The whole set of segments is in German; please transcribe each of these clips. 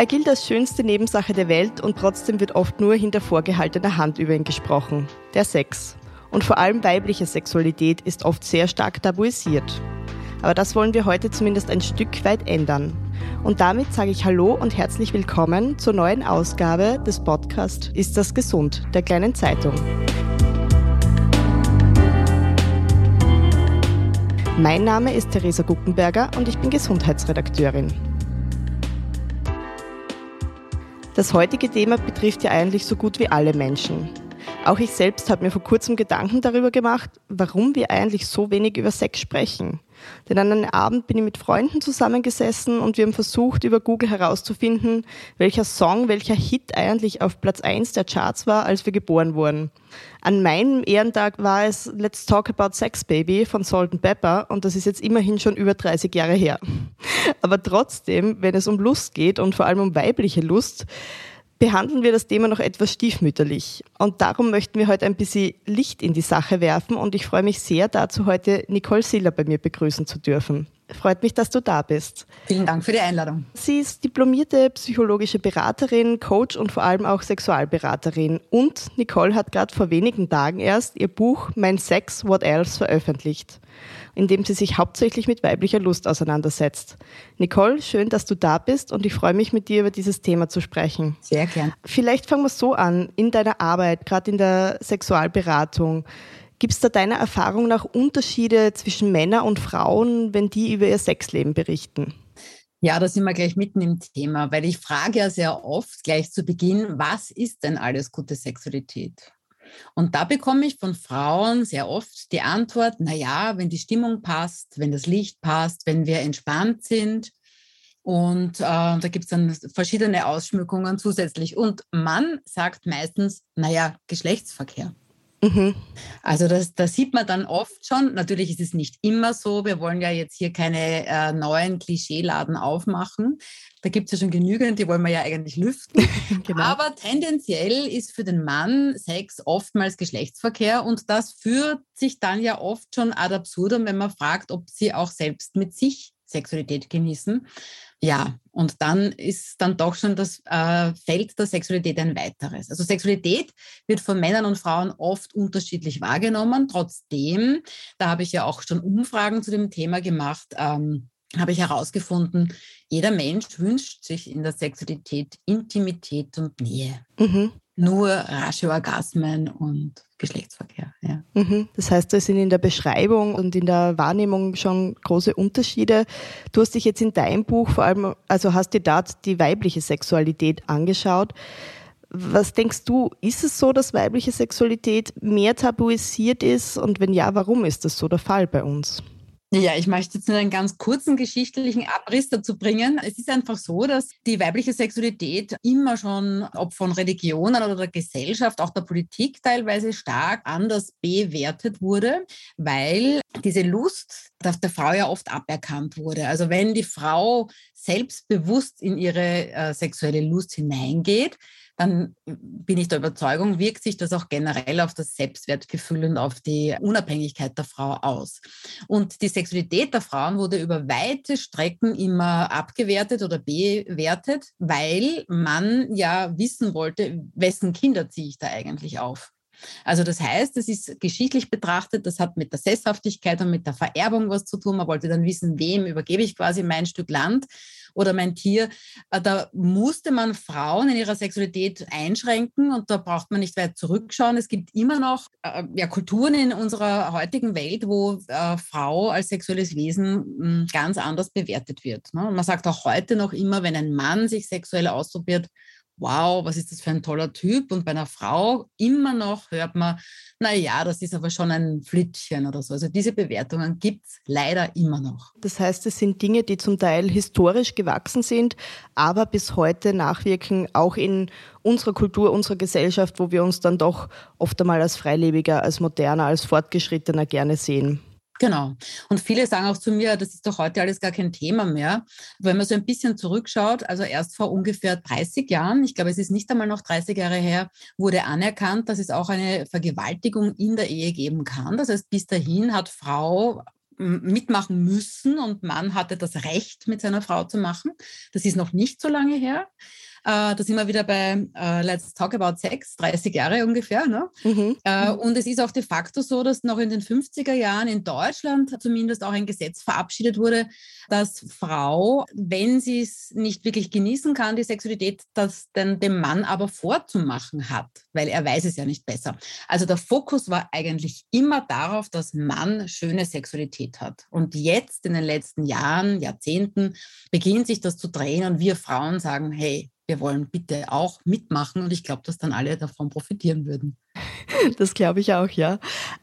Er gilt als schönste Nebensache der Welt und trotzdem wird oft nur hinter vorgehaltener Hand über ihn gesprochen. Der Sex. Und vor allem weibliche Sexualität ist oft sehr stark tabuisiert. Aber das wollen wir heute zumindest ein Stück weit ändern. Und damit sage ich Hallo und herzlich willkommen zur neuen Ausgabe des Podcasts Ist das gesund? der kleinen Zeitung. Mein Name ist Theresa Guckenberger und ich bin Gesundheitsredakteurin. Das heutige Thema betrifft ja eigentlich so gut wie alle Menschen. Auch ich selbst habe mir vor kurzem Gedanken darüber gemacht, warum wir eigentlich so wenig über Sex sprechen. Denn an einem Abend bin ich mit Freunden zusammengesessen und wir haben versucht, über Google herauszufinden, welcher Song, welcher Hit eigentlich auf Platz 1 der Charts war, als wir geboren wurden. An meinem Ehrentag war es Let's Talk About Sex Baby von Salt Pepper und das ist jetzt immerhin schon über 30 Jahre her. Aber trotzdem, wenn es um Lust geht und vor allem um weibliche Lust, behandeln wir das Thema noch etwas stiefmütterlich. Und darum möchten wir heute ein bisschen Licht in die Sache werfen und ich freue mich sehr, dazu heute Nicole Siller bei mir begrüßen zu dürfen. Freut mich, dass du da bist. Vielen Dank für die Einladung. Sie ist diplomierte psychologische Beraterin, Coach und vor allem auch Sexualberaterin. Und Nicole hat gerade vor wenigen Tagen erst ihr Buch Mein Sex, What Else veröffentlicht in dem sie sich hauptsächlich mit weiblicher Lust auseinandersetzt. Nicole, schön, dass du da bist und ich freue mich, mit dir über dieses Thema zu sprechen. Sehr gern. Vielleicht fangen wir so an, in deiner Arbeit, gerade in der Sexualberatung. Gibt es da deiner Erfahrung nach Unterschiede zwischen Männern und Frauen, wenn die über ihr Sexleben berichten? Ja, da sind wir gleich mitten im Thema, weil ich frage ja sehr oft gleich zu Beginn, was ist denn alles gute Sexualität? Und da bekomme ich von Frauen sehr oft die Antwort, na ja, wenn die Stimmung passt, wenn das Licht passt, wenn wir entspannt sind. Und äh, da gibt es dann verschiedene Ausschmückungen zusätzlich. Und Mann sagt meistens, naja, Geschlechtsverkehr. Mhm. Also das, das sieht man dann oft schon. Natürlich ist es nicht immer so. Wir wollen ja jetzt hier keine äh, neuen Klischeeladen aufmachen. Da gibt es ja schon genügend, die wollen wir ja eigentlich lüften. genau. Aber tendenziell ist für den Mann Sex oftmals Geschlechtsverkehr und das führt sich dann ja oft schon ad absurdum, wenn man fragt, ob sie auch selbst mit sich Sexualität genießen. Ja, und dann ist dann doch schon das äh, Feld der Sexualität ein weiteres. Also Sexualität wird von Männern und Frauen oft unterschiedlich wahrgenommen. Trotzdem, da habe ich ja auch schon Umfragen zu dem Thema gemacht, ähm, habe ich herausgefunden, jeder Mensch wünscht sich in der Sexualität Intimität und Nähe. Mhm. Nur rasche Orgasmen und Geschlechtsverkehr. Ja. Mhm. Das heißt, da sind in der Beschreibung und in der Wahrnehmung schon große Unterschiede. Du hast dich jetzt in deinem Buch vor allem, also hast dir dort die weibliche Sexualität angeschaut. Was denkst du, ist es so, dass weibliche Sexualität mehr tabuisiert ist? Und wenn ja, warum ist das so der Fall bei uns? Ja, ich möchte jetzt nur einen ganz kurzen geschichtlichen Abriss dazu bringen. Es ist einfach so, dass die weibliche Sexualität immer schon, ob von Religionen oder der Gesellschaft, auch der Politik teilweise stark anders bewertet wurde, weil diese Lust der Frau ja oft aberkannt wurde. Also wenn die Frau selbstbewusst in ihre äh, sexuelle Lust hineingeht, dann bin ich der Überzeugung, wirkt sich das auch generell auf das Selbstwertgefühl und auf die Unabhängigkeit der Frau aus. Und die Sexualität der Frauen wurde über weite Strecken immer abgewertet oder bewertet, weil man ja wissen wollte, wessen Kinder ziehe ich da eigentlich auf. Also das heißt, es ist geschichtlich betrachtet, das hat mit der Sesshaftigkeit und mit der Vererbung was zu tun. Man wollte dann wissen, wem übergebe ich quasi mein Stück Land oder mein Tier. Äh, da musste man Frauen in ihrer Sexualität einschränken und da braucht man nicht weit zurückschauen. Es gibt immer noch äh, ja, Kulturen in unserer heutigen Welt, wo äh, Frau als sexuelles Wesen mh, hm, ganz anders bewertet wird. Ne? Man sagt auch heute noch immer, wenn ein Mann sich sexuell ausprobiert, wow, was ist das für ein toller Typ? Und bei einer Frau immer noch hört man, naja, das ist aber schon ein Flittchen oder so. Also diese Bewertungen gibt es leider immer noch. Das heißt, es sind Dinge, die zum Teil historisch gewachsen sind, aber bis heute nachwirken, auch in unserer Kultur, unserer Gesellschaft, wo wir uns dann doch oft einmal als Freilebiger, als moderner, als fortgeschrittener gerne sehen. Genau. Und viele sagen auch zu mir, das ist doch heute alles gar kein Thema mehr. Wenn man so ein bisschen zurückschaut, also erst vor ungefähr 30 Jahren, ich glaube, es ist nicht einmal noch 30 Jahre her, wurde anerkannt, dass es auch eine Vergewaltigung in der Ehe geben kann. Das heißt, bis dahin hat Frau mitmachen müssen und Mann hatte das Recht, mit seiner Frau zu machen. Das ist noch nicht so lange her. Äh, da sind wir wieder bei äh, Let's Talk About Sex, 30 Jahre ungefähr. Ne? Mhm. Äh, und es ist auch de facto so, dass noch in den 50er Jahren in Deutschland zumindest auch ein Gesetz verabschiedet wurde, dass Frau, wenn sie es nicht wirklich genießen kann, die Sexualität, das dann dem Mann aber vorzumachen hat, weil er weiß es ja nicht besser. Also der Fokus war eigentlich immer darauf, dass Mann schöne Sexualität hat. Und jetzt in den letzten Jahren, Jahrzehnten beginnt sich das zu drehen und wir Frauen sagen, hey, wir wollen bitte auch mitmachen und ich glaube, dass dann alle davon profitieren würden. Das glaube ich auch, ja.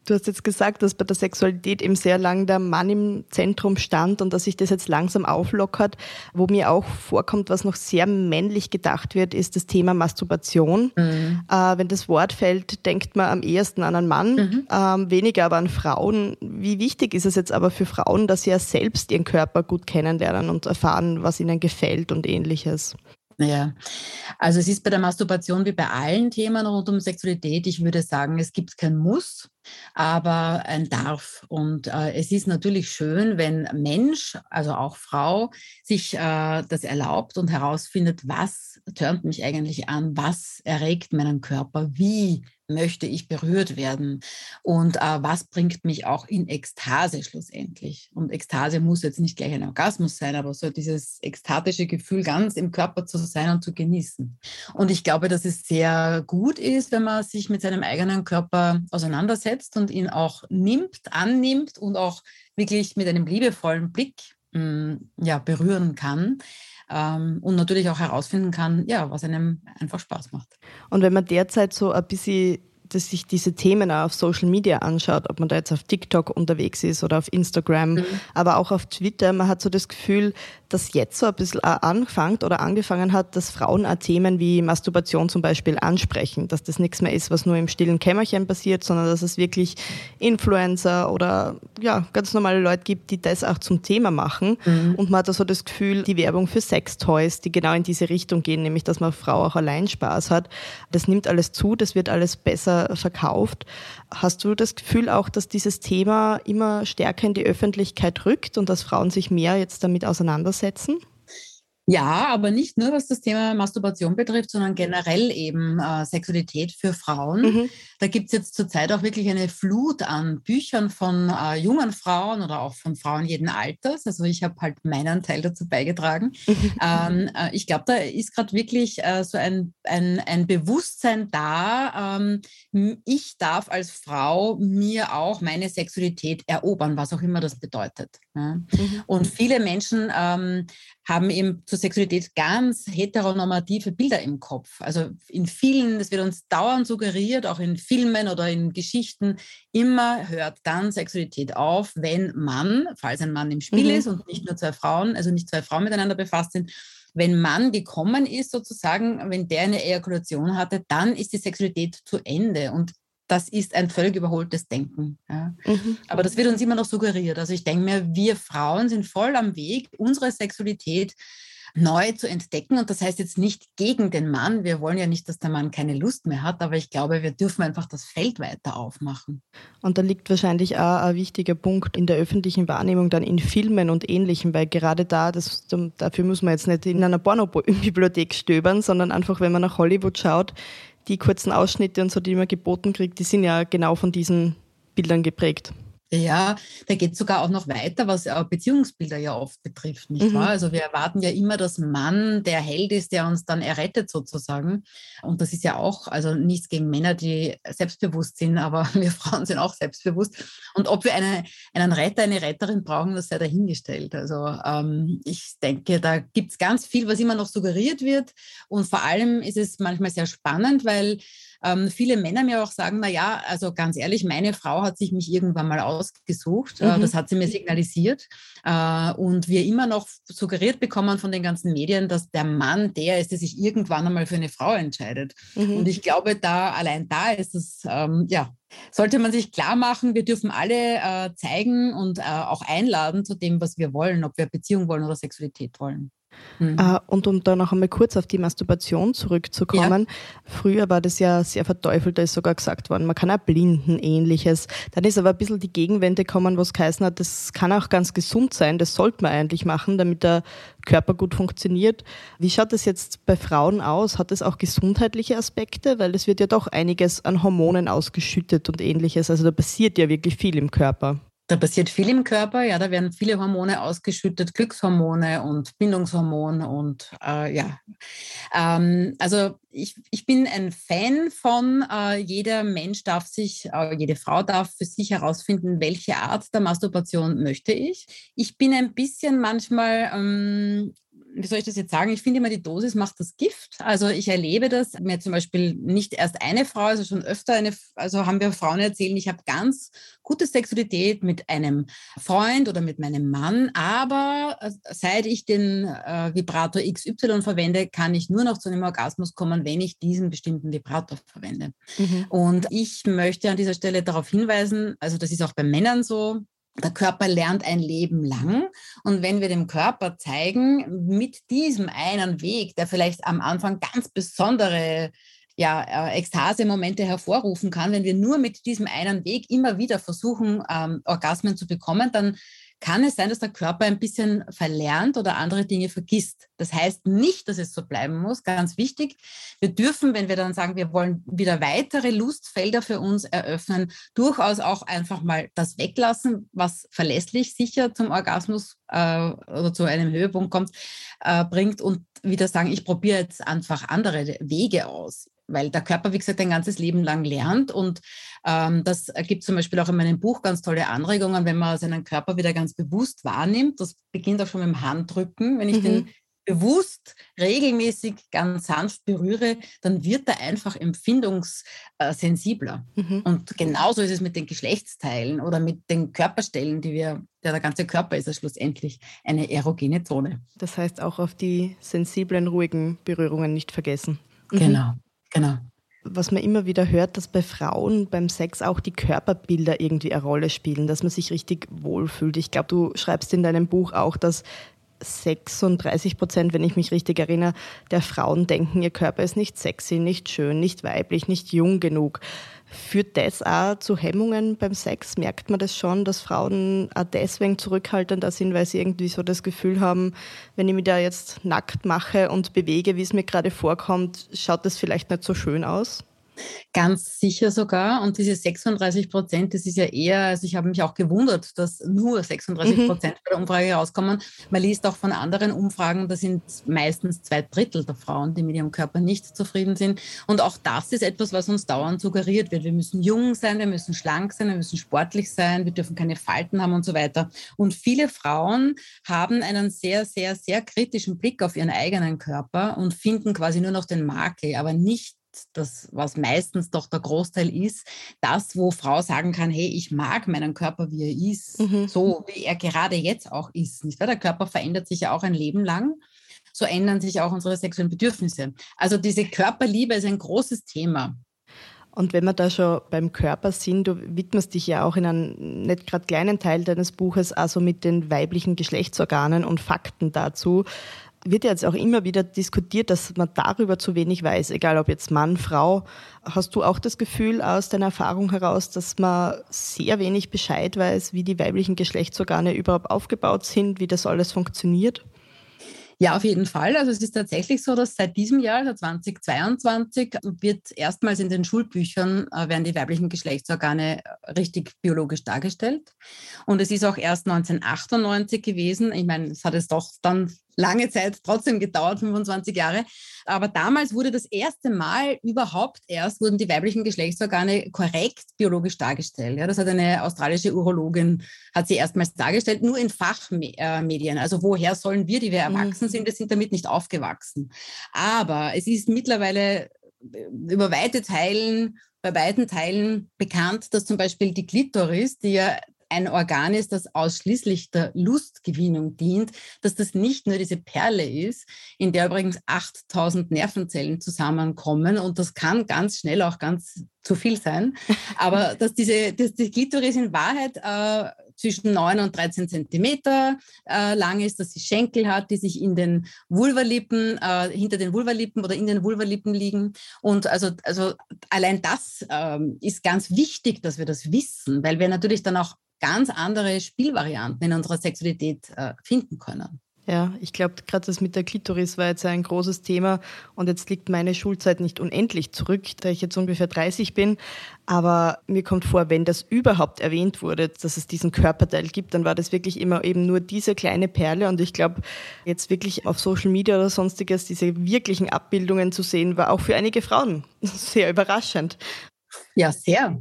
Du hast jetzt gesagt, dass bei der Sexualität eben sehr lang der Mann im Zentrum stand und dass sich das jetzt langsam auflockert. Wo mir auch vorkommt, was noch sehr männlich gedacht wird, ist das Thema Masturbation. Mhm. Äh, wenn das Wort fällt, denkt man am ehesten an einen Mann, mhm. ähm, weniger aber an Frauen. Wie wichtig ist es jetzt aber für Frauen, dass sie ja selbst ihren Körper gut kennenlernen und erfahren, was ihnen gefällt und ähnliches? Naja, also es ist bei der Masturbation wie bei allen Themen rund um Sexualität, ich würde sagen, es gibt kein Muss, aber ein Darf. Und äh, es ist natürlich schön, wenn Mensch, also auch Frau, sich äh, das erlaubt und herausfindet, was tönt mich eigentlich an, was erregt meinen Körper, wie möchte ich berührt werden und äh, was bringt mich auch in Ekstase schlussendlich. Und Ekstase muss jetzt nicht gleich ein Orgasmus sein, aber so dieses ekstatische Gefühl ganz im Körper zu sein und zu genießen. Und ich glaube, dass es sehr gut ist, wenn man sich mit seinem eigenen Körper auseinandersetzt und ihn auch nimmt, annimmt und auch wirklich mit einem liebevollen Blick mh, mm, ja, berühren kann ähm, und natürlich auch herausfinden kann, ja, was einem einfach Spaß macht. Und wenn man derzeit so ein bisschen dass sich diese Themen auch auf Social Media anschaut, ob man da jetzt auf TikTok unterwegs ist oder auf Instagram, mhm. aber auch auf Twitter, man hat so das Gefühl, dass jetzt so ein bisschen anfängt oder angefangen hat, dass Frauen auch Themen wie Masturbation zum Beispiel ansprechen, dass das nichts mehr ist, was nur im stillen Kämmerchen passiert, sondern dass es wirklich Influencer oder ja, ganz normale Leute gibt, die das auch zum Thema machen. Mhm. Und man hat also das Gefühl, die Werbung für Sextoys, die genau in diese Richtung gehen, nämlich dass man Frau auch allein Spaß hat, das nimmt alles zu, das wird alles besser verkauft. Hast du das Gefühl auch, dass dieses Thema immer stärker in die Öffentlichkeit rückt und dass Frauen sich mehr jetzt damit auseinandersetzen? auseinandersetzen. Ja, aber nicht nur, was das Thema Masturbation betrifft, sondern generell eben äh, Sexualität für Frauen. Mhm. Da gibt es jetzt zurzeit auch wirklich eine Flut an Büchern von äh, jungen Frauen oder auch von Frauen jeden Alters. Also ich habe halt meinen Teil dazu beigetragen. Mhm. Ähm, äh, ich glaube, da ist gerade wirklich äh, so ein, ein, ein Bewusstsein da. Ähm, ich darf als Frau mir auch meine Sexualität erobern, was auch immer das bedeutet. Ja? Mhm. Und viele Menschen ähm, haben eben zur Sexualität ganz heteronormative Bilder im Kopf. Also in vielen, das wird uns dauernd suggeriert, auch in Filmen oder in Geschichten, immer hört dann Sexualität auf, wenn Mann, falls ein Mann im Spiel mhm. ist und nicht nur zwei Frauen, also nicht zwei Frauen miteinander befasst sind, wenn Mann gekommen ist, sozusagen, wenn der eine Ejakulation hatte, dann ist die Sexualität zu Ende. Und das ist ein völlig überholtes Denken. Ja. Mhm. Aber das wird uns immer noch suggeriert. Also ich denke mir, wir Frauen sind voll am Weg, unsere Sexualität neu zu entdecken. Und das heißt jetzt nicht gegen den Mann. Wir wollen ja nicht, dass der Mann keine Lust mehr hat, aber ich glaube, wir dürfen einfach das Feld weiter aufmachen. Und da liegt wahrscheinlich auch ein wichtiger Punkt in der öffentlichen Wahrnehmung dann in Filmen und Ähnlichem, weil gerade da, das, dafür muss man jetzt nicht in einer Pornobibliothek stöbern, sondern einfach, wenn man nach Hollywood schaut, die kurzen Ausschnitte und so, die man geboten kriegt, die sind ja genau von diesen Bildern geprägt. Ja, da geht es sogar auch noch weiter, was Beziehungsbilder ja oft betrifft, nicht mhm. wahr? Also wir erwarten ja immer, dass Mann der Held ist, der uns dann errettet sozusagen. Und das ist ja auch, also nichts gegen Männer, die selbstbewusst sind, aber wir Frauen sind auch selbstbewusst. Und ob wir eine, einen Retter, eine Retterin brauchen, das sei dahingestellt. Also ähm, ich denke, da gibt es ganz viel, was immer noch suggeriert wird. Und vor allem ist es manchmal sehr spannend, weil ähm, viele Männer mir auch sagen, na ja, also ganz ehrlich, meine Frau hat sich mich irgendwann mal ausgesucht, äh, mhm. das hat sie mir signalisiert äh, und wir immer noch suggeriert bekommen von den ganzen Medien, dass der Mann der ist, der sich irgendwann einmal für eine Frau entscheidet. Mhm. Und ich glaube, da allein da ist es, ähm, ja, sollte man sich klar machen, wir dürfen alle äh, zeigen und äh, auch einladen zu dem, was wir wollen, ob wir Beziehung wollen oder Sexualität wollen. Mhm. Äh, und um da noch einmal kurz auf die Masturbation zurückzukommen, ja. früher war das ja sehr verteufelt, da ist sogar gesagt worden, man kann auch blinden, ähnliches. Dann ist aber ein bisschen die Gegenwende gekommen, was geheißen hat, das kann auch ganz gesund sein, das sollte man eigentlich machen, damit der Körper gut funktioniert. Wie schaut das jetzt bei Frauen aus? Hat das auch gesundheitliche Aspekte? Weil es wird ja doch einiges an Hormonen ausgeschüttet und ähnliches. Also da passiert ja wirklich viel im Körper. Da passiert viel im Körper, ja, da werden viele Hormone ausgeschüttet, Glückshormone und Bindungshormon und äh, ja. Ähm, also ich, ich bin ein Fan von, äh, jeder Mensch darf sich, äh, jede Frau darf für sich herausfinden, welche Art der Masturbation möchte ich. Ich bin ein bisschen manchmal ähm, wie soll ich das jetzt sagen? Ich finde immer, die Dosis macht das Gift. Also ich erlebe das, mir zum Beispiel nicht erst eine Frau, also schon öfter eine, also haben wir Frauen erzählen, ich habe ganz gute Sexualität mit einem Freund oder mit meinem Mann, aber äh, seit ich den äh, Vibrator XY verwende, kann ich nur noch zu einem Orgasmus kommen, wenn ich diesen bestimmten Vibrator verwende. Mhm. Und ich möchte an dieser Stelle darauf hinweisen, also das ist auch bei Männern so, der Körper lernt ein Leben lang. Und wenn wir dem Körper zeigen, mit diesem einen Weg, der vielleicht am Anfang ganz besondere ja, äh, Ekstase-Momente hervorrufen kann, wenn wir nur mit diesem einen Weg immer wieder versuchen, ähm, Orgasmen zu bekommen, dann kann es sein, dass der Körper ein bisschen verlernt oder andere Dinge vergisst. Das heißt nicht, dass es so bleiben muss, ganz wichtig. Wir dürfen, wenn wir dann sagen, wir wollen wieder weitere Lustfelder für uns eröffnen, durchaus auch einfach mal das weglassen, was verlässlich sicher zum Orgasmus äh, oder zu einem Höhepunkt kommt, äh, bringt und wieder sagen, ich probiere jetzt einfach andere Wege aus weil der Körper, wie gesagt, ein ganzes Leben lang lernt. Und ähm, das gibt zum Beispiel auch in meinem Buch ganz tolle Anregungen, wenn man seinen Körper wieder ganz bewusst wahrnimmt. Das beginnt auch schon mit dem Handrücken. Wenn ich mhm. den bewusst regelmäßig ganz sanft berühre, dann wird er einfach empfindungssensibler. Mhm. Und genauso ist es mit den Geschlechtsteilen oder mit den Körperstellen, die wir, ja, der ganze Körper ist ja schlussendlich eine erogene Zone. Das heißt auch auf die sensiblen, ruhigen Berührungen nicht vergessen. Mhm. Genau. Genau. Was man immer wieder hört, dass bei Frauen beim Sex auch die Körperbilder irgendwie eine Rolle spielen, dass man sich richtig wohlfühlt. Ich glaube, du schreibst in deinem Buch auch, dass 36 Prozent, wenn ich mich richtig erinnere, der Frauen denken, ihr Körper ist nicht sexy, nicht schön, nicht weiblich, nicht jung genug. Führt das auch zu Hemmungen beim Sex? Merkt man das schon, dass Frauen auch deswegen zurückhaltender sind, weil sie irgendwie so das Gefühl haben, wenn ich mich da jetzt nackt mache und bewege, wie es mir gerade vorkommt, schaut das vielleicht nicht so schön aus? Ganz sicher sogar. Und diese 36 Prozent, das ist ja eher, also ich habe mich auch gewundert, dass nur 36 mhm. Prozent mhm. bei der Umfrage rauskommen. Man liest auch von anderen Umfragen, da sind meistens zwei Drittel der Frauen, die mit ihrem Körper nicht zufrieden sind. Und auch das ist etwas, was uns dauernd suggeriert wird. Wir müssen jung sein, wir müssen schlank sein, wir müssen sportlich sein, wir dürfen keine Falten haben und so weiter. Und viele Frauen haben einen sehr, sehr, sehr kritischen Blick auf ihren eigenen Körper und finden quasi nur noch den Makel, aber nicht das, was meistens doch der Großteil ist, das, wo Frau sagen kann, hey, ich mag meinen Körper, wie er ist, mhm. so wie er gerade jetzt auch ist. Nicht Der Körper verändert sich ja auch ein Leben lang. So ändern sich auch unsere sexuellen Bedürfnisse. Also diese Körperliebe ist ein großes Thema. Und wenn wir da schon beim Körper sind, du widmest dich ja auch in einem nicht gerade kleinen Teil deines Buches also mit den weiblichen Geschlechtsorganen und Fakten dazu wird ja jetzt auch immer wieder diskutiert, dass man darüber zu wenig weiß, egal ob jetzt Mann, Frau. Hast du auch das Gefühl aus deiner Erfahrung heraus, dass man sehr wenig Bescheid weiß, wie die weiblichen Geschlechtsorgane überhaupt aufgebaut sind, wie das alles funktioniert? Ja, auf jeden Fall. Also es ist tatsächlich so, dass seit diesem Jahr, also 2022, wird erstmals in den Schulbüchern äh, werden die weiblichen Geschlechtsorgane äh, richtig biologisch dargestellt. Und es ist auch erst 1998 gewesen. Ich meine, es hat es doch dann lange Zeit trotzdem gedauert, 25 Jahre. Aber damals wurde das erste Mal überhaupt erst, wurden die weiblichen Geschlechtsorgane korrekt biologisch dargestellt. Ja, das hat eine australische Urologin, hat sie erstmals dargestellt, nur in Fachmedien. Also woher sollen wir, die wir erwachsen mhm. sind, wir sind damit nicht aufgewachsen. Aber es ist mittlerweile über weite Teilen bei beiden Teilen bekannt, dass zum Beispiel die Klitoris, die ja ein Organ ist, das ausschließlich der Lustgewinnung dient, dass das nicht nur diese Perle ist, in der übrigens 8000 Nervenzellen zusammenkommen und das kann ganz schnell auch ganz zu viel sein, aber dass diese dass die Klitoris in Wahrheit äh, zwischen 9 und 13 Zentimeter äh, lang ist, dass sie Schenkel hat, die sich in den Vulvalippen, äh, hinter den Vulvalippen oder in den Vulvalippen liegen. Und also, also allein das ähm, ist ganz wichtig, dass wir das wissen, weil wir natürlich dann auch ganz andere Spielvarianten in unserer Sexualität äh, finden können. Ja, ich glaube, gerade das mit der Klitoris war jetzt ein großes Thema und jetzt liegt meine Schulzeit nicht unendlich zurück, da ich jetzt ungefähr 30 bin. Aber mir kommt vor, wenn das überhaupt erwähnt wurde, dass es diesen Körperteil gibt, dann war das wirklich immer eben nur diese kleine Perle. Und ich glaube, jetzt wirklich auf Social Media oder sonstiges diese wirklichen Abbildungen zu sehen, war auch für einige Frauen sehr überraschend. Ja, sehr.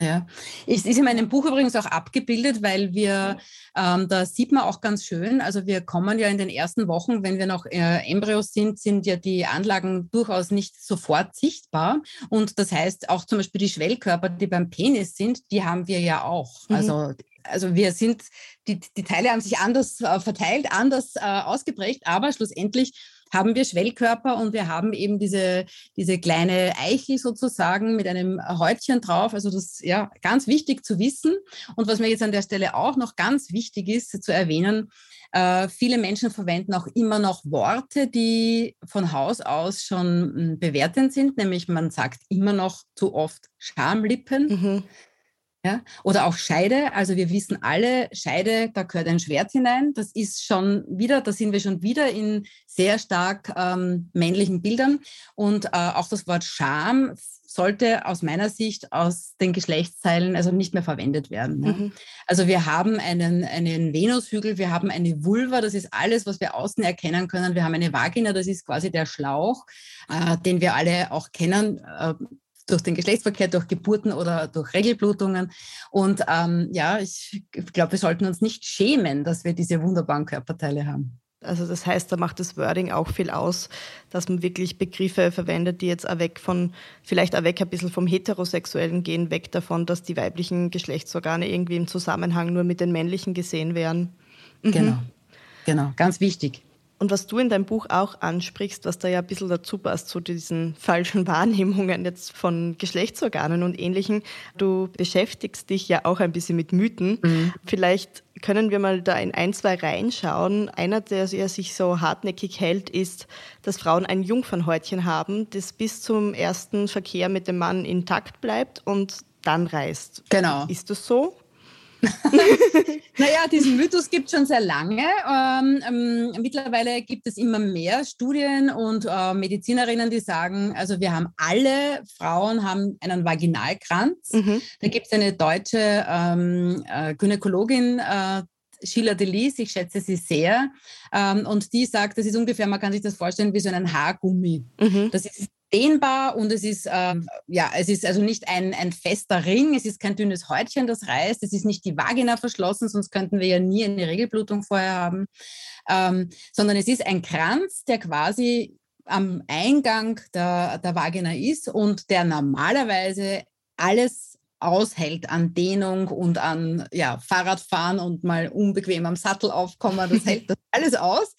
Ja, es ist in meinem Buch übrigens auch abgebildet, weil wir, ähm, da sieht man auch ganz schön, also wir kommen ja in den ersten Wochen, wenn wir noch äh, Embryos sind, sind ja die Anlagen durchaus nicht sofort sichtbar. Und das heißt auch zum Beispiel die Schwellkörper, die beim Penis sind, die haben wir ja auch. Mhm. Also also wir sind, die, die Teile haben sich anders äh, verteilt, anders äh, ausgeprägt, aber schlussendlich haben wir Schwellkörper und wir haben eben diese, diese kleine Eichel sozusagen mit einem Häutchen drauf. Also das ist ja ganz wichtig zu wissen. Und was mir jetzt an der Stelle auch noch ganz wichtig ist zu erwähnen, äh, viele Menschen verwenden auch immer noch Worte, die von Haus aus schon hm, bewertend sind, nämlich man sagt immer noch zu oft Schamlippen. Mhm. Ja? Oder auch Scheide. Also wir wissen alle, Scheide, da gehört ein Schwert hinein. Das ist schon wieder, da sind wir schon wieder in sehr stark ähm, männlichen Bildern. Und äh, auch das Wort Scham sollte aus meiner Sicht aus den Geschlechtsteilen also nicht mehr verwendet werden. Ja? Mhm. Also wir haben einen, einen Venushügel, wir haben eine Vulva, das ist alles, was wir außen erkennen können. Wir haben eine Vagina, das ist quasi der Schlauch, äh, den wir alle auch kennen. Äh, durch den Geschlechtsverkehr, durch Geburten oder durch Regelblutungen. Und ähm, ja, ich glaube, wir sollten uns nicht schämen, dass wir diese wunderbaren Körperteile haben. Also das heißt, da macht das Wording auch viel aus, dass man wirklich Begriffe verwendet, die jetzt auch weg von, vielleicht auch weg ein bisschen vom Heterosexuellen gehen, weg davon, dass die weiblichen Geschlechtsorgane irgendwie im Zusammenhang nur mit den männlichen gesehen werden. Mhm. Genau, genau, ganz wichtig. Und was du in deinem Buch auch ansprichst, was da ja ein bisschen dazu passt, zu diesen falschen Wahrnehmungen jetzt von Geschlechtsorganen und Ähnlichem, du beschäftigst dich ja auch ein bisschen mit Mythen. Mhm. Vielleicht können wir mal da in ein, zwei reinschauen. Einer, der sich so hartnäckig hält, ist, dass Frauen ein Jungfernhäutchen haben, das bis zum ersten Verkehr mit dem Mann intakt bleibt und dann reißt. Genau. Ist das so? naja, diesen Mythos gibt es schon sehr lange. Ähm, ähm, mittlerweile gibt es immer mehr Studien und äh, Medizinerinnen, die sagen, also wir haben alle Frauen haben einen Vaginalkranz. Mhm. Da gibt es eine deutsche ähm, äh, Gynäkologin, äh, Sheila Delis, ich schätze sie sehr. Ähm, und die sagt, das ist ungefähr, man kann sich das vorstellen, wie so ein Haargummi. Mhm. Das ist dehnbar und es ist, ähm, ja, es ist also nicht ein, ein fester Ring, es ist kein dünnes Häutchen, das reißt, es ist nicht die Vagina verschlossen, sonst könnten wir ja nie eine Regelblutung vorher haben, ähm, sondern es ist ein Kranz, der quasi am Eingang der, der Vagina ist und der normalerweise alles aushält an Dehnung und an ja, Fahrradfahren und mal unbequem am Sattel aufkommen, das hält das alles aus.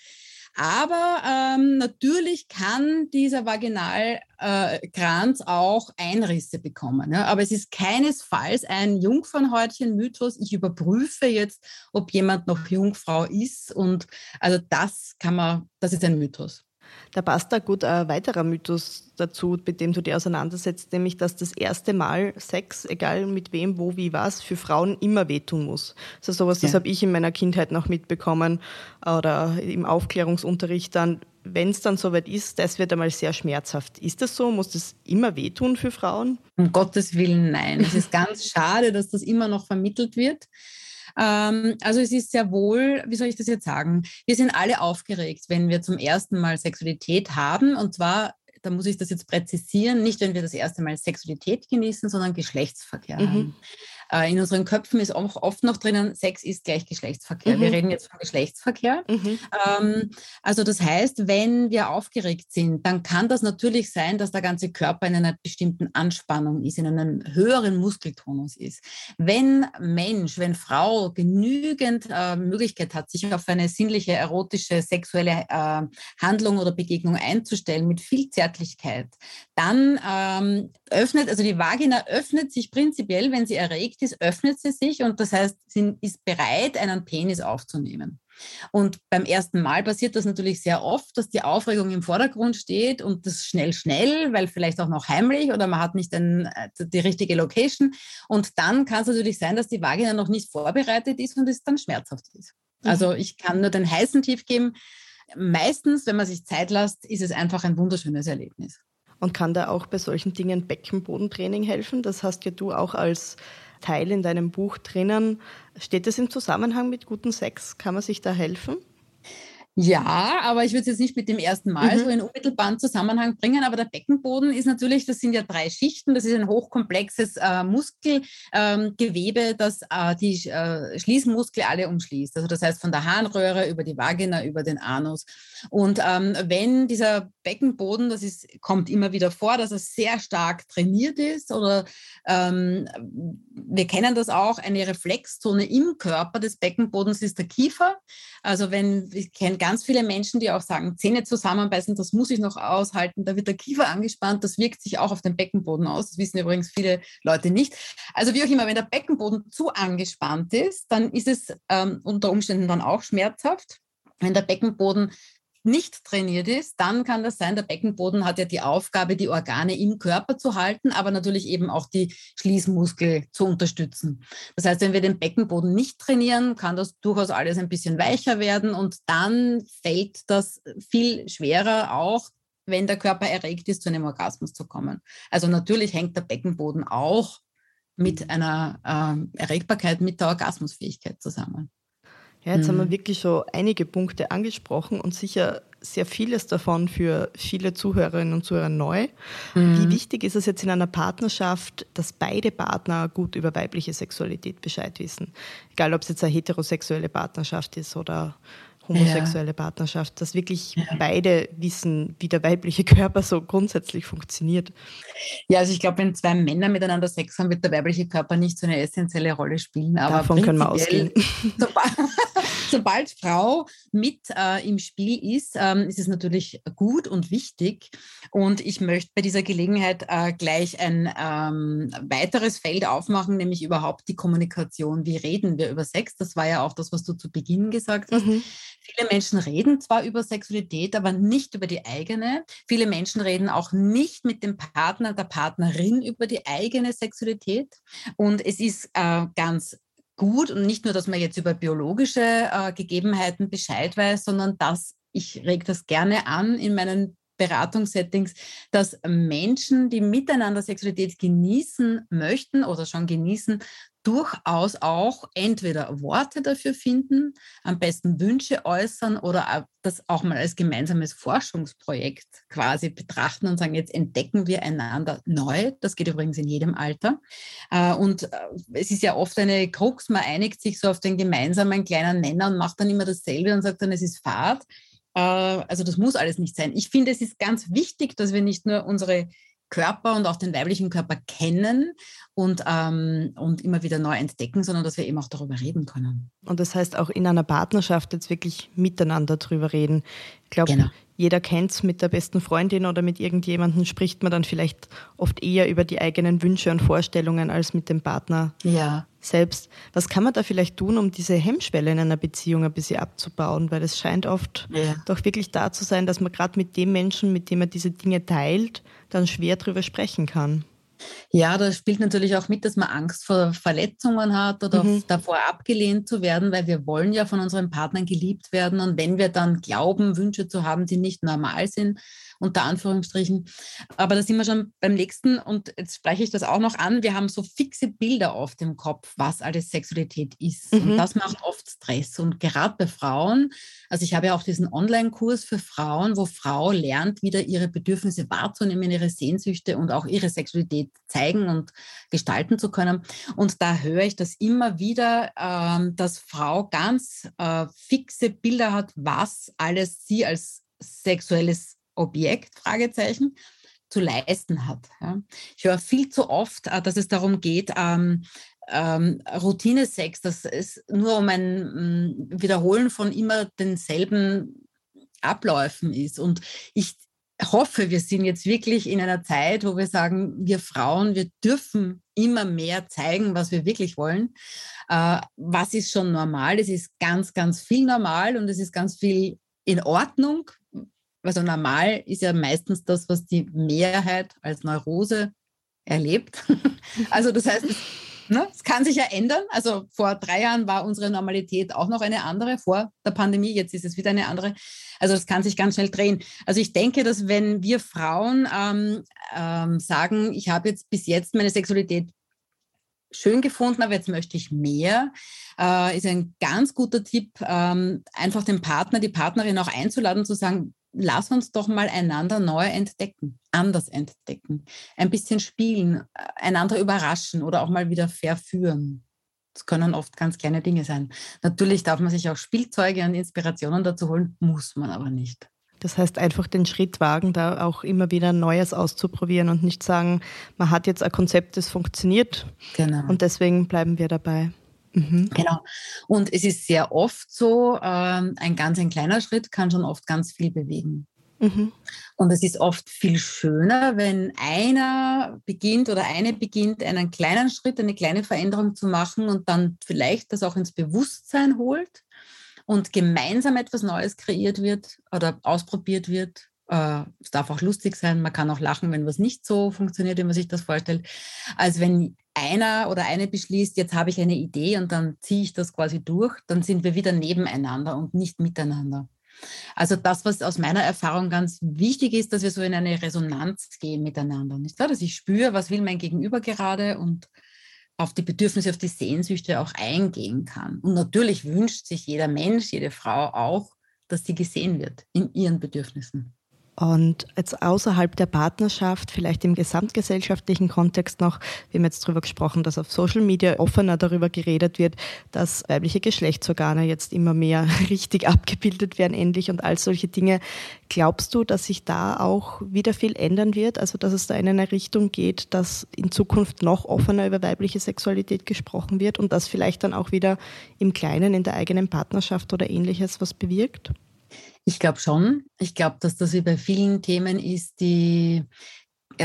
Aber ähm, natürlich kann dieser Vaginalkranz äh, auch Einrisse bekommen. Ja? Aber es ist keinesfalls ein Jungfernhäutchen-Mythos. Ich überprüfe jetzt, ob jemand noch Jungfrau ist. Und also das kann man, das ist ein Mythos. Da passt da gut ein weiterer Mythos dazu, mit dem du dir auseinandersetzt, nämlich, dass das erste Mal Sex, egal mit wem, wo, wie, was, für Frauen immer wehtun muss. Also sowas, ja. das habe ich in meiner Kindheit noch mitbekommen oder im Aufklärungsunterricht dann. Wenn es dann soweit ist, das wird einmal sehr schmerzhaft. Ist das so? Muss das immer wehtun für Frauen? Um Gottes Willen, nein. Es ist ganz schade, dass das immer noch vermittelt wird. Ähm, also es ist sehr wohl, wie soll ich das jetzt sagen? Wir sind alle aufgeregt, wenn wir zum ersten Mal Sexualität haben. Und zwar, da muss ich das jetzt präzisieren, nicht wenn wir das erste Mal Sexualität genießen, sondern Geschlechtsverkehr mhm. haben. Äh, in unseren Köpfen ist auch oft noch drinnen, Sex ist gleich Geschlechtsverkehr. Mhm. Wir reden jetzt von Geschlechtsverkehr. Mhm. Ähm, also das heißt, wenn wir aufgeregt sind, dann kann das natürlich sein, dass der ganze Körper in einer bestimmten Anspannung ist, in einem höheren Muskeltonus ist. Wenn Mensch, wenn Frau genügend äh, Möglichkeit hat, sich auf eine sinnliche, erotische, sexuelle äh, Handlung oder Begegnung einzustellen mit viel Zärtlichkeit, dann ähm, öffnet, also die Vagina öffnet sich prinzipiell, wenn sie erregt erregt ist, öffnet sie sich und das heißt, sie ist bereit, einen Penis aufzunehmen. Und beim ersten Mal passiert das natürlich sehr oft, dass die Aufregung im Vordergrund steht und das schnell, schnell, weil vielleicht auch noch heimlich oder man hat nicht den, äh, die richtige Location. Und dann kann es natürlich sein, dass die Vagina noch nicht vorbereitet ist und es dann schmerzhaft ist. Mhm. Also ich kann nur den heißen Tief geben. Meistens, wenn man sich Zeit lässt, ist es einfach ein wunderschönes Erlebnis. Und kann da auch bei solchen Dingen Beckenbodentraining helfen? Das hast ja du auch als Teil in deinem Buch drinnen. Steht das im Zusammenhang mit gutem Sex? Kann man sich da helfen? Ja, aber ich würde es jetzt nicht mit dem ersten Mal mhm. so in unmittelbaren Zusammenhang bringen. Aber der Beckenboden ist natürlich, das sind ja drei Schichten, das ist ein hochkomplexes äh, Muskelgewebe, ähm, das äh, die äh, Schließmuskel alle umschließt. Also das heißt von der Harnröhre über die Vagina, über den Anus. Und ähm, wenn dieser Beckenboden, das ist, kommt immer wieder vor, dass er sehr stark trainiert ist oder ähm, wir kennen das auch, eine Reflexzone im Körper des Beckenbodens ist der Kiefer. Also wenn, ich kenne ganz viele Menschen, die auch sagen, Zähne zusammenbeißen, das muss ich noch aushalten, da wird der Kiefer angespannt, das wirkt sich auch auf den Beckenboden aus. Das wissen übrigens viele Leute nicht. Also wie auch immer, wenn der Beckenboden zu angespannt ist, dann ist es ähm, unter Umständen dann auch schmerzhaft. Wenn der Beckenboden nicht trainiert ist, dann kann das sein, der Beckenboden hat ja die Aufgabe, die Organe im Körper zu halten, aber natürlich eben auch die Schließmuskel zu unterstützen. Das heißt, wenn wir den Beckenboden nicht trainieren, kann das durchaus alles ein bisschen weicher werden und dann fällt das viel schwerer auch, wenn der Körper erregt ist, zu einem Orgasmus zu kommen. Also natürlich hängt der Beckenboden auch mit einer äh, Erregbarkeit, mit der Orgasmusfähigkeit zusammen. Ja, jetzt mhm. haben wir mhm. wirklich schon einige Punkte angesprochen und sicher sehr vieles davon für viele Zuhörerinnen und Zuhörer neu. Mhm. Wie wichtig ist es jetzt in einer Partnerschaft, dass beide Partner gut über weibliche Sexualität Bescheid wissen? Egal, ob es jetzt eine heterosexuelle Partnerschaft ist oder homosexuelle ja. Partnerschaft, dass wirklich ja. beide wissen, wie der weibliche Körper so grundsätzlich funktioniert. Ja, also ich glaube, wenn zwei Männer miteinander Sex haben, wird der weibliche Körper nicht so eine essentielle Rolle spielen. Aber Davon können wir ausgehen. Sobald, sobald Frau mit äh, im Spiel ist, ähm, ist es natürlich gut und wichtig. Und ich möchte bei dieser Gelegenheit äh, gleich ein ähm, weiteres Feld aufmachen, nämlich überhaupt die Kommunikation. Wie reden wir über Sex? Das war ja auch das, was du zu Beginn gesagt hast. Mhm. Viele Menschen reden zwar über Sexualität, aber nicht über die eigene. Viele Menschen reden auch nicht mit dem Partner, der Partnerin über die eigene Sexualität. Und es ist äh, ganz gut und nicht nur, dass man jetzt über biologische äh, Gegebenheiten Bescheid weiß, sondern dass ich reg das gerne an in meinen Beratungssettings, dass Menschen, die miteinander Sexualität genießen möchten oder schon genießen, durchaus auch entweder Worte dafür finden, am besten Wünsche äußern oder das auch mal als gemeinsames Forschungsprojekt quasi betrachten und sagen, jetzt entdecken wir einander neu. Das geht übrigens in jedem Alter. Äh, und äh, es ist ja oft eine Krux, man einigt sich so auf den gemeinsamen kleinen Nenner und macht dann immer dasselbe und sagt dann, es ist Fahrt. Äh, also das muss alles nicht sein. Ich finde, es ist ganz wichtig, dass wir nicht nur unsere Körper und auch den weiblichen Körper kennen und, ähm, und immer wieder neu entdecken, sondern dass wir eben auch darüber reden können. Und das heißt auch in einer Partnerschaft jetzt wirklich miteinander drüber reden. Ich glaube, genau. jeder kennt es mit der besten Freundin oder mit irgendjemandem, spricht man dann vielleicht oft eher über die eigenen Wünsche und Vorstellungen als mit dem Partner ja. selbst. Was kann man da vielleicht tun, um diese Hemmschwelle in einer Beziehung ein bisschen abzubauen? Weil es scheint oft ja. doch wirklich da zu sein, dass man gerade mit dem Menschen, mit dem man diese Dinge teilt, dann schwer drüber sprechen kann. Ja, da spielt natürlich auch mit, dass man Angst vor Verletzungen hat oder mhm. davor abgelehnt zu werden, weil wir wollen ja von unseren Partnern geliebt werden. Und wenn wir dann glauben, Wünsche zu haben, die nicht normal sind, unter Anführungsstrichen. Aber da sind wir schon beim nächsten und jetzt spreche ich das auch noch an. Wir haben so fixe Bilder auf dem Kopf, was alles Sexualität ist. Mhm. Und das macht oft Stress. Und gerade bei Frauen, also ich habe ja auch diesen Online-Kurs für Frauen, wo Frau lernt, wieder ihre Bedürfnisse wahrzunehmen, ihre Sehnsüchte und auch ihre Sexualität zeigen und gestalten zu können. Und da höre ich das immer wieder, ähm, dass Frau ganz äh, fixe Bilder hat, was alles sie als sexuelles Objekt, Fragezeichen, zu leisten hat. Ja. Ich höre viel zu oft, äh, dass es darum geht, ähm, ähm, Routinesex, dass es nur um ein ähm, Wiederholen von immer denselben Abläufen ist. Und ich hoffe, wir sind jetzt wirklich in einer Zeit, wo wir sagen, wir Frauen, wir dürfen immer mehr zeigen, was wir wirklich wollen. Äh, was ist schon normal? Es ist ganz, ganz viel normal und es ist ganz viel in Ordnung. Also normal ist ja meistens das, was die Mehrheit als Neurose erlebt. also das heißt, es Ne? Es kann sich ja ändern. Also vor drei Jahren war unsere Normalität auch noch eine andere, vor der Pandemie. Jetzt ist es wieder eine andere. Also das kann sich ganz schnell drehen. Also ich denke, dass wenn wir Frauen ähm, ähm, sagen, ich habe jetzt bis jetzt meine Sexualität schön gefunden, aber jetzt möchte ich mehr, äh, ist ein ganz guter Tipp, ähm, einfach den Partner, die Partnerin auch einzuladen, zu sagen, lass uns doch mal einander neu entdecken, anders entdecken, ein bisschen spielen, äh, einander überraschen oder auch mal wieder verführen. Das können oft ganz kleine Dinge sein. Natürlich darf man sich auch Spielzeuge und Inspirationen dazu holen, muss man aber nicht. Das heißt, einfach den Schritt wagen, da auch immer wieder Neues auszuprobieren und nicht sagen, man hat jetzt ein Konzept, das funktioniert genau. und deswegen bleiben wir dabei. Mhm. Genau. Und es ist sehr oft so, ähm, ein ganz ein kleiner Schritt kann schon oft ganz viel bewegen. Mhm. Und es ist oft viel schöner, wenn einer beginnt oder eine beginnt, einen kleinen Schritt, eine kleine Veränderung zu machen und dann vielleicht das auch ins Bewusstsein holt und gemeinsam etwas Neues kreiert wird oder ausprobiert wird äh, es darf auch lustig sein, man kann auch lachen, wenn was nicht so funktioniert, wie man sich das vorstellt. Als wenn einer oder eine beschließt, jetzt habe ich eine Idee und dann ziehe ich das quasi durch, dann sind wir wieder nebeneinander und nicht miteinander. Also das, was aus meiner Erfahrung ganz wichtig ist, dass wir so in eine Resonanz gehen miteinander. Nicht wahr? Dass ich spüre, was will mein Gegenüber gerade und auf die Bedürfnisse, auf die Sehnsüchte auch eingehen kann. Und natürlich wünscht sich jeder Mensch, jede Frau auch, dass sie gesehen wird in ihren Bedürfnissen. Und jetzt außerhalb der Partnerschaft, vielleicht im gesamtgesellschaftlichen Kontext noch, wir haben jetzt darüber gesprochen, dass auf Social Media offener darüber geredet wird, dass weibliche Geschlechtsorgane jetzt immer mehr richtig abgebildet werden, endlich und all solche Dinge. Glaubst du, dass sich da auch wieder viel ändern wird? Also, dass es da in eine Richtung geht, dass in Zukunft noch offener über weibliche Sexualität gesprochen wird und das vielleicht dann auch wieder im Kleinen, in der eigenen Partnerschaft oder ähnliches was bewirkt? Ich glaube schon. Ich glaube, dass das wie bei vielen Themen ist, die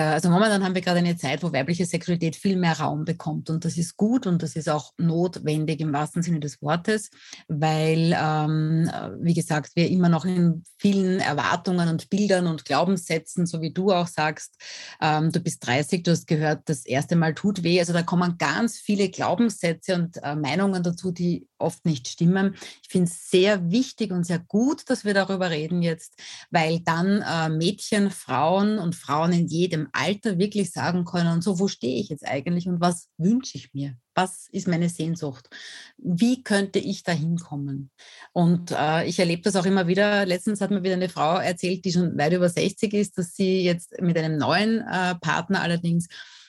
also momentan haben wir gerade eine Zeit, wo weibliche Sexualität viel mehr Raum bekommt. Und das ist gut und das ist auch notwendig im wahrsten Sinne des Wortes, weil, ähm, wie gesagt, wir immer noch in vielen Erwartungen und Bildern und Glaubenssätzen, so wie du auch sagst, ähm, du bist 30, du hast gehört, das erste Mal tut weh. Also da kommen ganz viele Glaubenssätze und äh, Meinungen dazu, die oft nicht stimmen. Ich finde es sehr wichtig und sehr gut, dass wir darüber reden jetzt, weil dann äh, Mädchen, Frauen und Frauen in jedem Alter wirklich sagen können, so, wo stehe ich jetzt eigentlich und was wünsche ich mir? Was ist meine Sehnsucht? Wie könnte ich da hinkommen? Und äh, ich erlebe das auch immer wieder. Letztens hat mir wieder eine Frau erzählt, die schon weit über 60 ist, dass sie jetzt mit einem neuen äh, Partner allerdings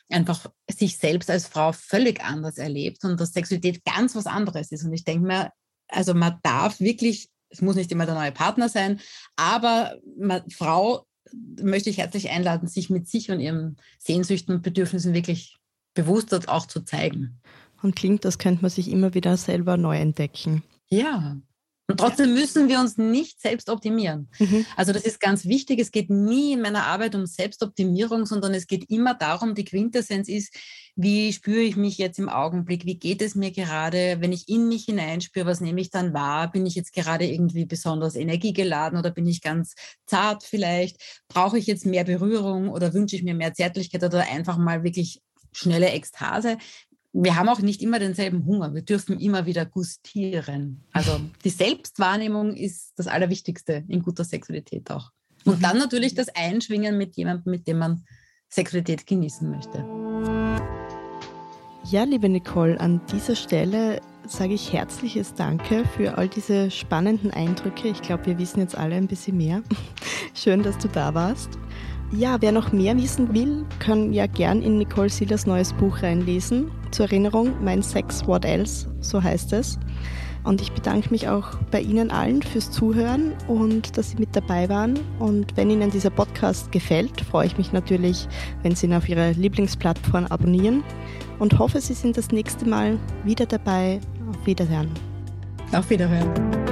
einfach sich selbst als Frau völlig anders erlebt und dass Sexualität ganz was anderes ist. Und ich denke mir, also man darf wirklich, es muss nicht immer der neue Partner sein, aber man, Frau möchte ich herzlich einladen, sich mit sich und ihren Sehnsüchten und Bedürfnissen wirklich bewusst auch zu zeigen. Und klingt, das könnte man sich immer wieder selber neu entdecken. Ja, und trotzdem müssen wir uns nicht selbst optimieren. Mhm. Also das ist ganz wichtig. Es geht nie in meiner Arbeit um Selbstoptimierung, sondern es geht immer darum, die Quintessenz ist, wie spüre ich mich jetzt im Augenblick? Wie geht es mir gerade? Wenn ich in mich hineinspüre, was nehme ich dann wahr? Bin ich jetzt gerade irgendwie besonders energiegeladen oder bin ich ganz zart vielleicht? Brauche ich jetzt mehr Berührung oder wünsche ich mir mehr Zärtlichkeit oder einfach mal wirklich schnelle Ekstase? Wir haben auch nicht immer denselben Hunger. Wir dürfen immer wieder gustieren. Also die Selbstwahrnehmung ist das Allerwichtigste in guter Sexualität auch. Und dann natürlich das Einschwingen mit jemandem, mit dem man Sexualität genießen möchte. Ja, liebe Nicole, an dieser Stelle sage ich herzliches Danke für all diese spannenden Eindrücke. Ich glaube, wir wissen jetzt alle ein bisschen mehr. Schön, dass du da warst. Ja, wer noch mehr wissen will, kann ja gern in Nicole Sillers neues Buch reinlesen. Zur Erinnerung, Mein Sex, What Else, so heißt es. Und ich bedanke mich auch bei Ihnen allen fürs Zuhören und dass Sie mit dabei waren. Und wenn Ihnen dieser Podcast gefällt, freue ich mich natürlich, wenn Sie ihn auf Ihrer Lieblingsplattform abonnieren und hoffe, Sie sind das nächste Mal wieder dabei. Auf Wiederhören. Auf Wiederhören.